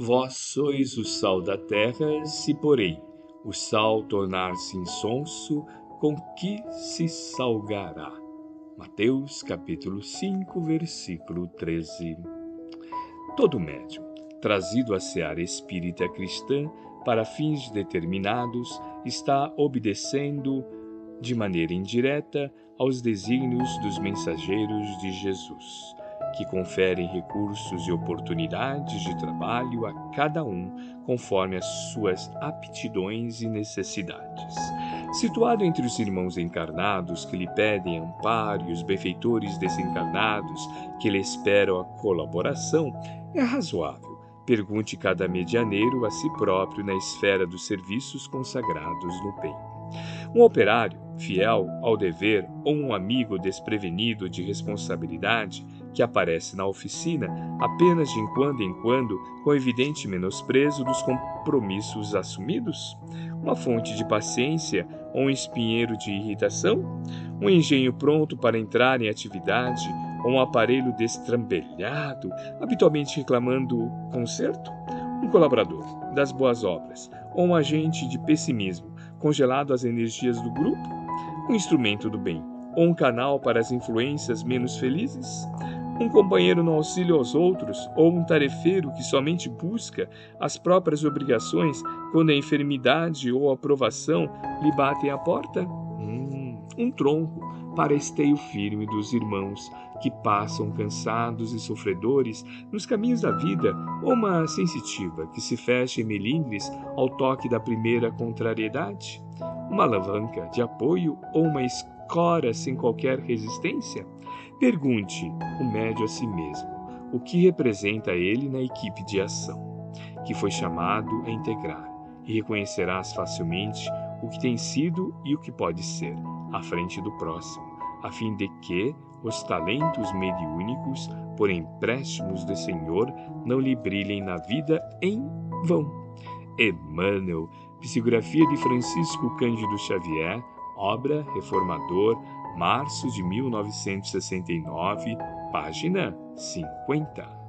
Vós sois o sal da terra, se porém o sal tornar-se insonso, com que se salgará? Mateus capítulo 5, versículo 13. Todo médium, trazido à seara espírita cristã para fins determinados, está obedecendo de maneira indireta aos desígnios dos mensageiros de Jesus que conferem recursos e oportunidades de trabalho a cada um conforme as suas aptidões e necessidades. Situado entre os irmãos encarnados que lhe pedem amparo e os benfeitores desencarnados que lhe esperam a colaboração, é razoável. Pergunte cada medianeiro a si próprio na esfera dos serviços consagrados no bem. Um operário, fiel ao dever, ou um amigo desprevenido de responsabilidade, que aparece na oficina apenas de quando em quando, com evidente menosprezo dos compromissos assumidos? Uma fonte de paciência ou um espinheiro de irritação? Um engenho pronto para entrar em atividade ou um aparelho destrambelhado, habitualmente reclamando conserto? Um colaborador das boas obras ou um agente de pessimismo, congelado às energias do grupo? Um instrumento do bem ou um canal para as influências menos felizes? Um companheiro no auxílio aos outros ou um tarefeiro que somente busca as próprias obrigações quando a enfermidade ou a aprovação lhe batem à porta? Um tronco para esteio firme dos irmãos que passam cansados e sofredores nos caminhos da vida, ou uma sensitiva que se fecha em melindres ao toque da primeira contrariedade? Uma alavanca de apoio ou uma escora sem qualquer resistência? Pergunte o médio a si mesmo o que representa ele na equipe de ação, que foi chamado a integrar, e reconhecerás facilmente o que tem sido e o que pode ser, à frente do próximo, a fim de que os talentos mediúnicos, por empréstimos do Senhor, não lhe brilhem na vida em vão. Emmanuel, psicografia de Francisco Cândido Xavier, obra Reformador, março de 1969, página 50.